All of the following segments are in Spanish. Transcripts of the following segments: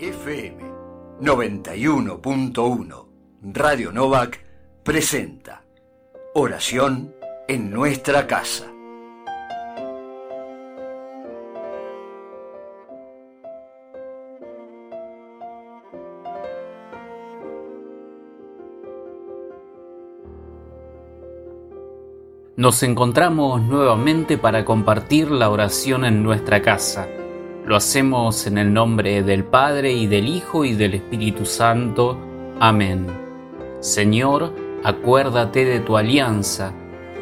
FM 91.1 Radio Novak presenta Oración en nuestra casa. Nos encontramos nuevamente para compartir la oración en nuestra casa. Lo hacemos en el nombre del Padre y del Hijo y del Espíritu Santo. Amén. Señor, acuérdate de tu alianza,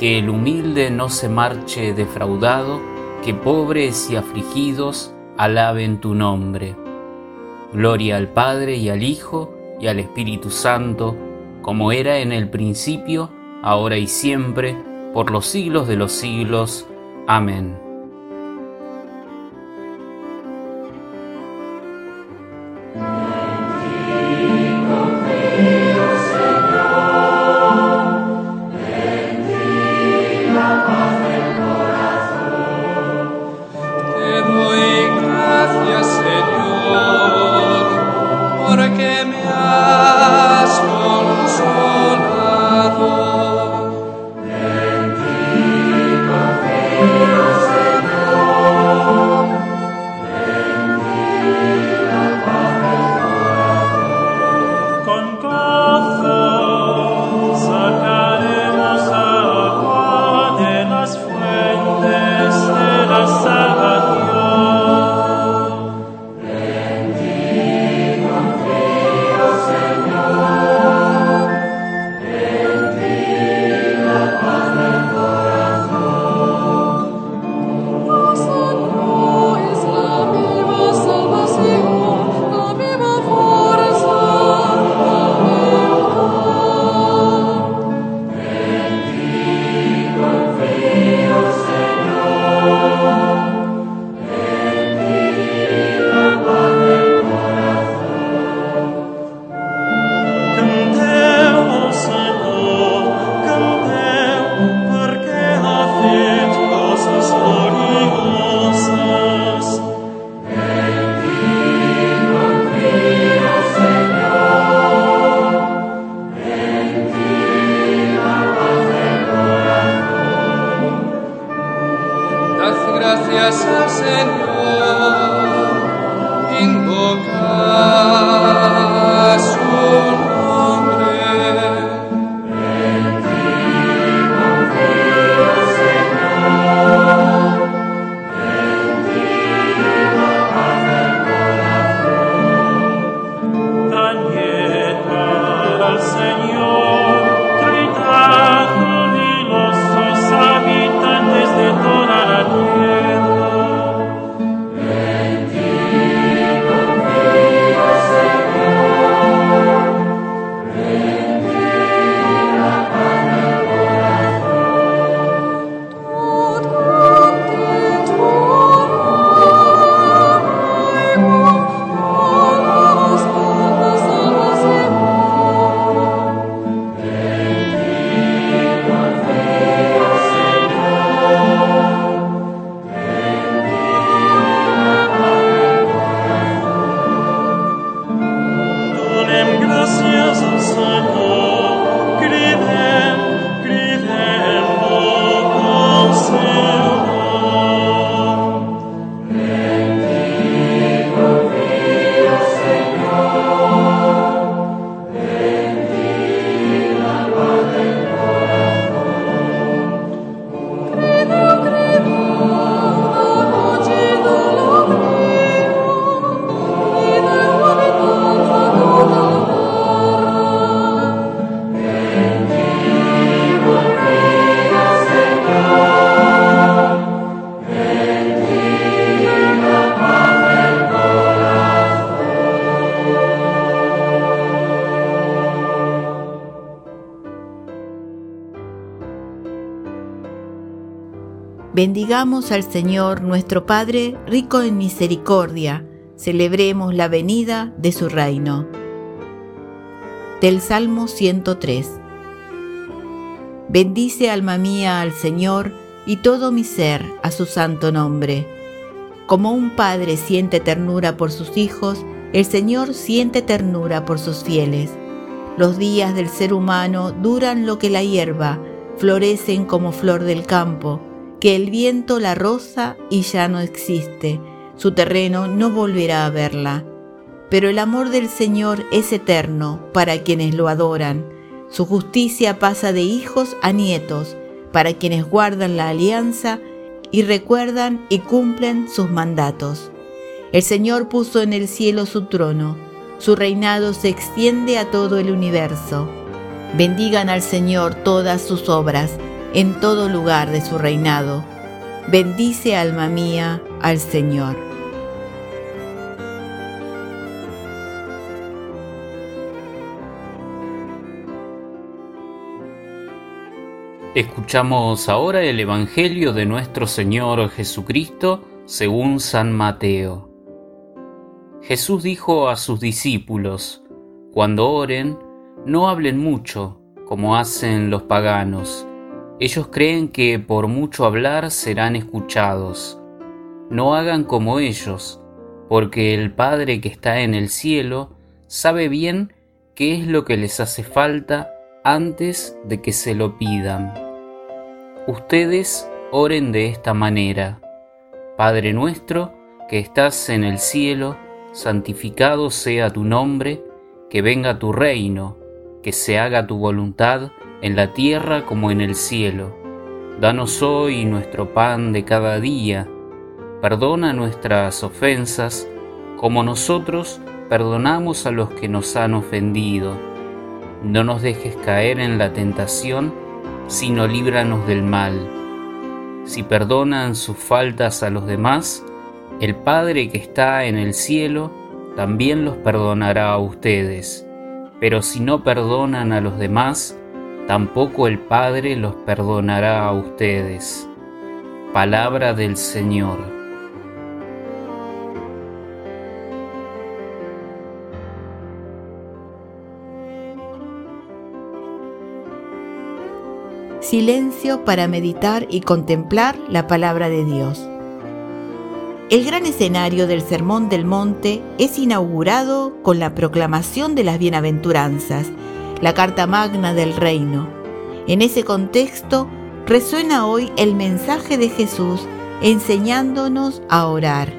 que el humilde no se marche defraudado, que pobres y afligidos alaben tu nombre. Gloria al Padre y al Hijo y al Espíritu Santo, como era en el principio, ahora y siempre, por los siglos de los siglos. Amén. Bendigamos al Señor nuestro Padre, rico en misericordia. Celebremos la venida de su reino. Del Salmo 103. Bendice alma mía al Señor y todo mi ser a su santo nombre. Como un padre siente ternura por sus hijos El Señor siente ternura por sus fieles. Los días del ser humano duran lo que la hierba, florecen como flor del campo, que el viento la roza y ya no existe, su terreno no volverá a verla. Pero el amor del Señor es eterno para quienes lo adoran. Su justicia pasa de hijos a nietos, para quienes guardan la alianza y recuerdan y cumplen sus mandatos. El Señor puso en el cielo su trono, su reinado se extiende a todo el universo. Bendigan al Señor todas sus obras, en todo lugar de su reinado. Bendice alma mía al Señor. Escuchamos ahora el Evangelio de nuestro Señor Jesucristo según San Mateo. Jesús dijo a sus discípulos, Cuando oren, no hablen mucho, como hacen los paganos. Ellos creen que por mucho hablar serán escuchados. No hagan como ellos, porque el Padre que está en el cielo sabe bien qué es lo que les hace falta antes de que se lo pidan. Ustedes oren de esta manera. Padre nuestro, que estás en el cielo, santificado sea tu nombre, que venga tu reino, que se haga tu voluntad en la tierra como en el cielo. Danos hoy nuestro pan de cada día. Perdona nuestras ofensas, como nosotros perdonamos a los que nos han ofendido. No nos dejes caer en la tentación, sino líbranos del mal. Si perdonan sus faltas a los demás, el Padre que está en el cielo también los perdonará a ustedes. Pero si no perdonan a los demás, tampoco el Padre los perdonará a ustedes. Palabra del Señor. silencio para meditar y contemplar la palabra de Dios. El gran escenario del Sermón del Monte es inaugurado con la proclamación de las bienaventuranzas, la carta magna del reino. En ese contexto resuena hoy el mensaje de Jesús enseñándonos a orar.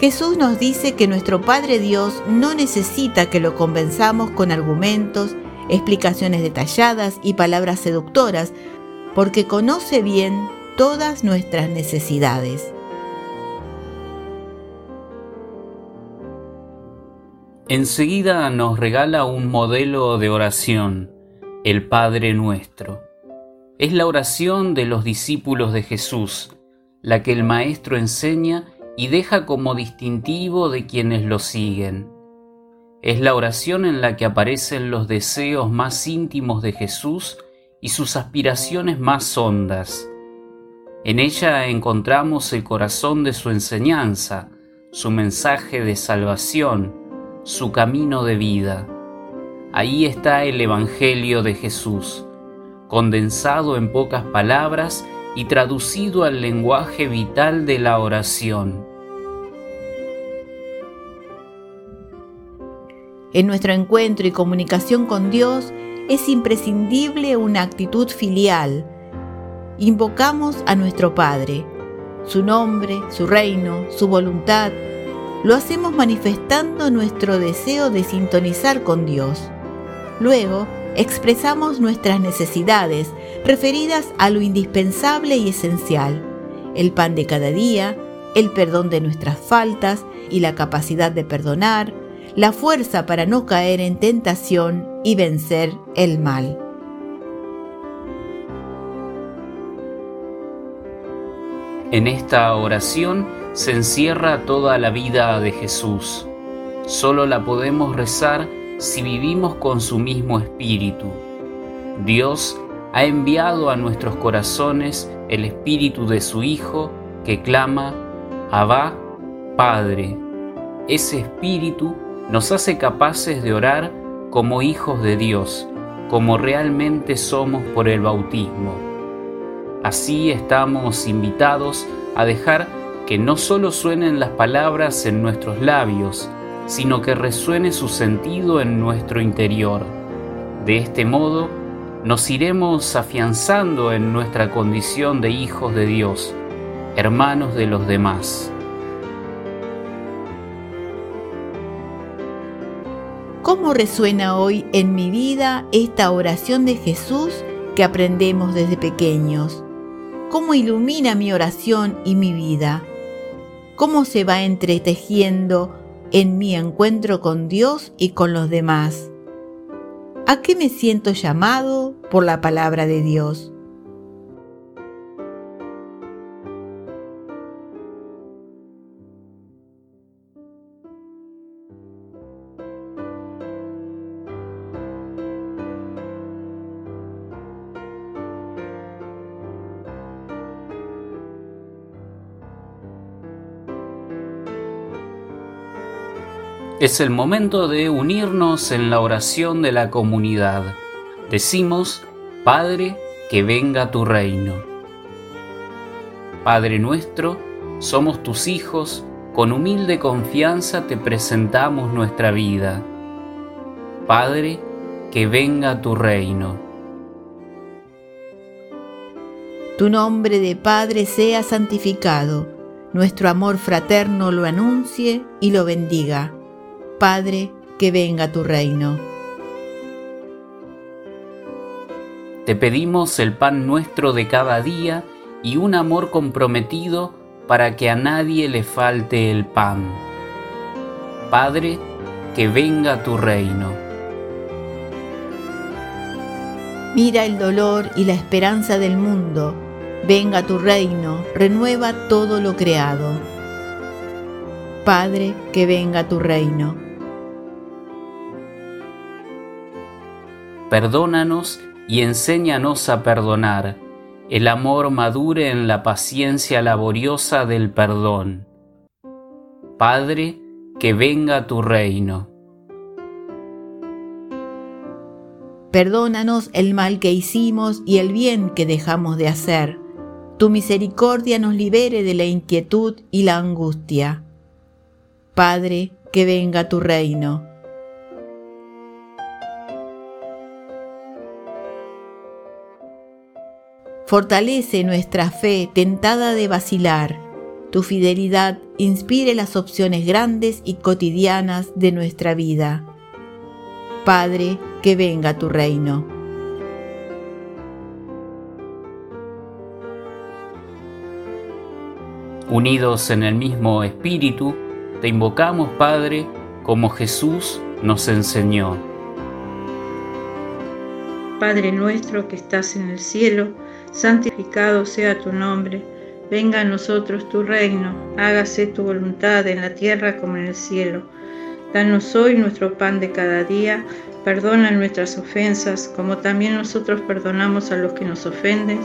Jesús nos dice que nuestro Padre Dios no necesita que lo convenzamos con argumentos explicaciones detalladas y palabras seductoras, porque conoce bien todas nuestras necesidades. Enseguida nos regala un modelo de oración, el Padre Nuestro. Es la oración de los discípulos de Jesús, la que el Maestro enseña y deja como distintivo de quienes lo siguen. Es la oración en la que aparecen los deseos más íntimos de Jesús y sus aspiraciones más hondas. En ella encontramos el corazón de su enseñanza, su mensaje de salvación, su camino de vida. Ahí está el Evangelio de Jesús, condensado en pocas palabras y traducido al lenguaje vital de la oración. En nuestro encuentro y comunicación con Dios es imprescindible una actitud filial. Invocamos a nuestro Padre, su nombre, su reino, su voluntad. Lo hacemos manifestando nuestro deseo de sintonizar con Dios. Luego, expresamos nuestras necesidades referidas a lo indispensable y esencial, el pan de cada día, el perdón de nuestras faltas y la capacidad de perdonar, la fuerza para no caer en tentación y vencer el mal. En esta oración se encierra toda la vida de Jesús. Solo la podemos rezar si vivimos con su mismo espíritu. Dios ha enviado a nuestros corazones el espíritu de su Hijo que clama, Abba, Padre. Ese espíritu nos hace capaces de orar como hijos de Dios, como realmente somos por el bautismo. Así estamos invitados a dejar que no solo suenen las palabras en nuestros labios, sino que resuene su sentido en nuestro interior. De este modo, nos iremos afianzando en nuestra condición de hijos de Dios, hermanos de los demás. ¿Cómo resuena hoy en mi vida esta oración de Jesús que aprendemos desde pequeños? ¿Cómo ilumina mi oración y mi vida? ¿Cómo se va entretejiendo en mi encuentro con Dios y con los demás? ¿A qué me siento llamado por la palabra de Dios? Es el momento de unirnos en la oración de la comunidad. Decimos, Padre, que venga tu reino. Padre nuestro, somos tus hijos, con humilde confianza te presentamos nuestra vida. Padre, que venga tu reino. Tu nombre de Padre sea santificado, nuestro amor fraterno lo anuncie y lo bendiga Padre, que venga tu reino. Te pedimos el pan nuestro de cada día y un amor comprometido para que a nadie le falte el pan. Padre, que venga tu reino. Mira el dolor y la esperanza del mundo. Venga tu reino, renueva todo lo creado. Padre, que venga tu reino. Perdónanos y enséñanos a perdonar. El amor madure en la paciencia laboriosa del perdón. Padre, que venga tu reino. Perdónanos el mal que hicimos y el bien que dejamos de hacer. Tu misericordia nos libere de la inquietud y la angustia. Padre, que venga tu reino. Fortalece nuestra fe tentada de vacilar. Tu fidelidad inspire las opciones grandes y cotidianas de nuestra vida. Padre, que venga tu reino. Unidos en el mismo espíritu, te invocamos, Padre, como Jesús nos enseñó. Padre nuestro que estás en el cielo, santificado sea tu nombre, venga a nosotros tu reino, hágase tu voluntad en la tierra como en el cielo. Danos hoy nuestro pan de cada día, perdona nuestras ofensas, como también nosotros perdonamos a los que nos ofenden,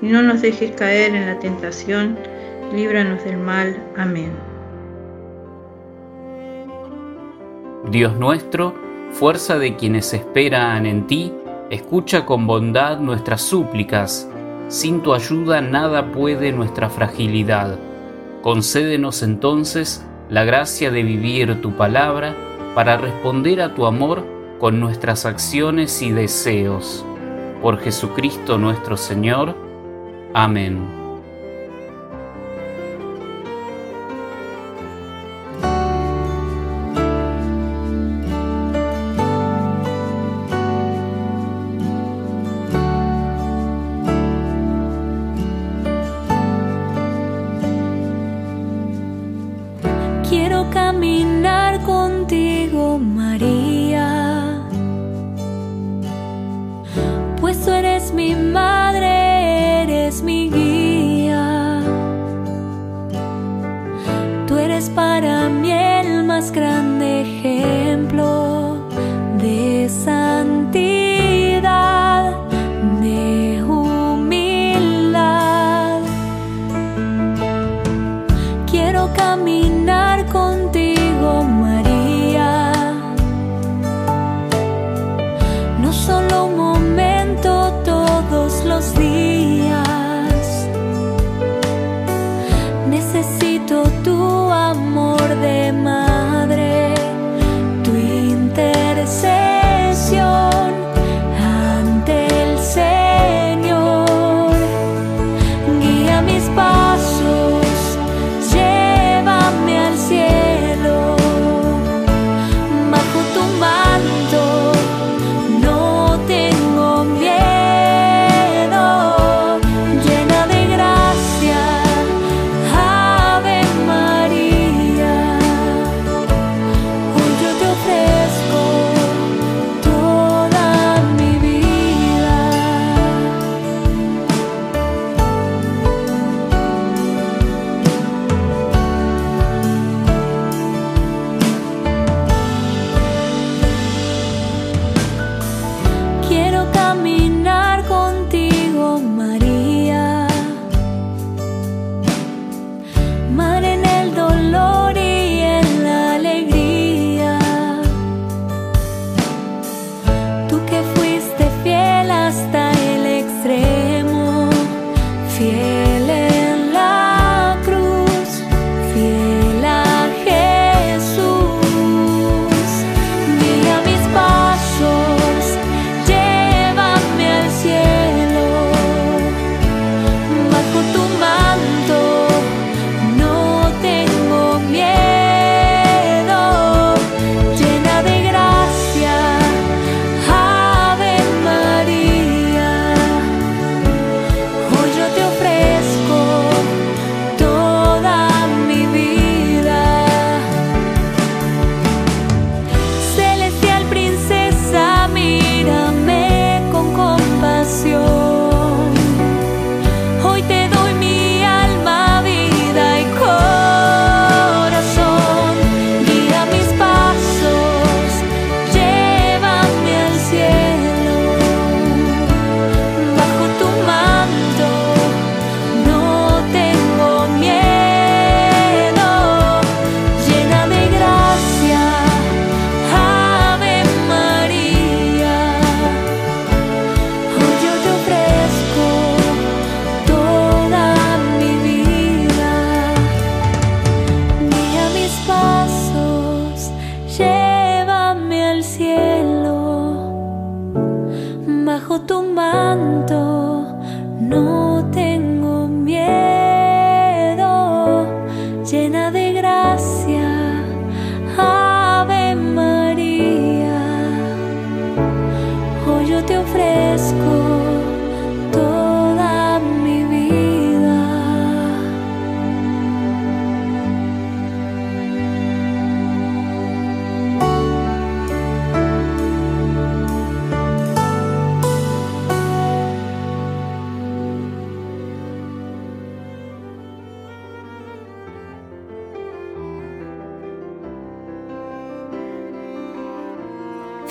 y no nos dejes caer en la tentación, líbranos del mal. Amén. Dios nuestro, fuerza de quienes esperan en ti, escucha con bondad nuestras súplicas sin tu ayuda nada puede nuestra fragilidad. Concédenos entonces la gracia de vivir tu palabra para responder a tu amor con nuestras acciones y deseos. Por Jesucristo nuestro Señor. Amén.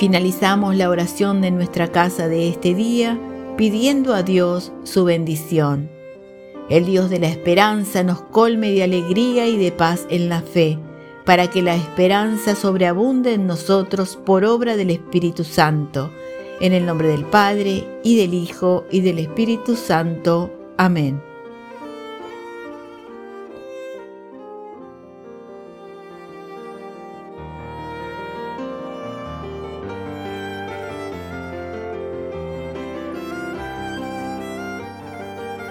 Finalizamos la oración de nuestra casa de este día pidiendo a Dios su bendición. El Dios de la esperanza nos colme de alegría y de paz en la fe, para que la esperanza sobreabunde en nosotros por obra del Espíritu Santo. En el nombre del Padre, y del Hijo, y del Espíritu Santo. Amén.